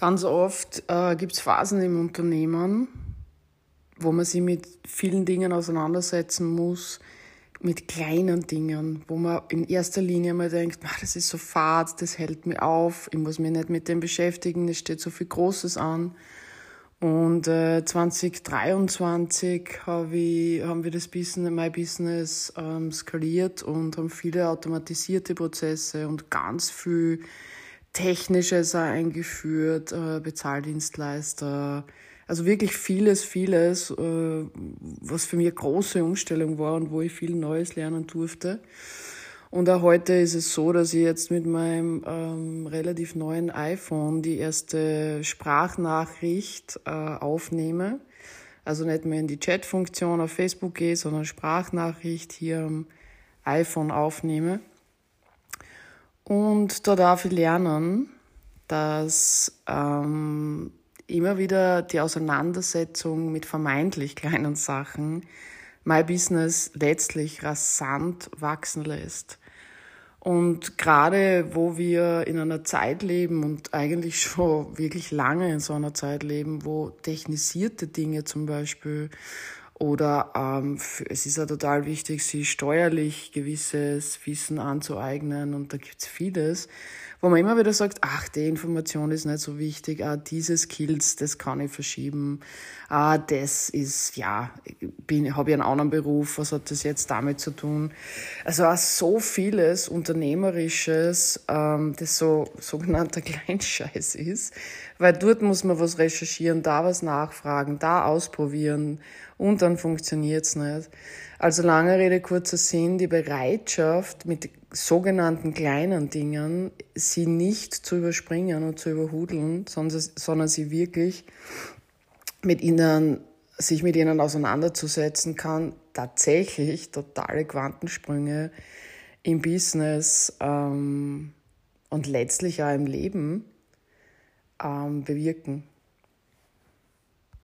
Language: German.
Ganz oft äh, gibt es Phasen im Unternehmen, wo man sich mit vielen Dingen auseinandersetzen muss, mit kleinen Dingen, wo man in erster Linie mal denkt, das ist so fad, das hält mich auf, ich muss mich nicht mit dem beschäftigen, es steht so viel Großes an. Und äh, 2023 hab ich, haben wir das Business, My Business ähm, skaliert und haben viele automatisierte Prozesse und ganz viel Technisches eingeführt, äh, Bezahldienstleister, also wirklich vieles, vieles, äh, was für mich eine große Umstellung war und wo ich viel Neues lernen durfte. Und auch heute ist es so, dass ich jetzt mit meinem ähm, relativ neuen iPhone die erste Sprachnachricht äh, aufnehme. Also nicht mehr in die Chat-Funktion auf Facebook gehe, sondern Sprachnachricht hier am iPhone aufnehme. Und da darf ich lernen, dass ähm, immer wieder die Auseinandersetzung mit vermeintlich kleinen Sachen mein Business letztlich rasant wachsen lässt. Und gerade wo wir in einer Zeit leben und eigentlich schon wirklich lange in so einer Zeit leben, wo technisierte Dinge zum Beispiel oder ähm, es ist ja total wichtig, sich steuerlich gewisses Wissen anzueignen und da gibt's vieles, wo man immer wieder sagt, ach, die Information ist nicht so wichtig, ah, diese Skills, das kann ich verschieben, ah, das ist, ja, habe ich einen anderen Beruf, was hat das jetzt damit zu tun? Also auch so vieles Unternehmerisches, ähm, das so sogenannter Kleinscheiß ist, weil dort muss man was recherchieren, da was nachfragen, da ausprobieren und dann funktioniert's nicht. Also lange Rede, kurzer Sinn, die Bereitschaft, mit sogenannten kleinen Dingen sie nicht zu überspringen und zu überhudeln, sondern, sondern sie wirklich mit ihnen, sich mit ihnen auseinanderzusetzen kann, tatsächlich totale Quantensprünge im Business ähm, und letztlich auch im Leben ähm, bewirken.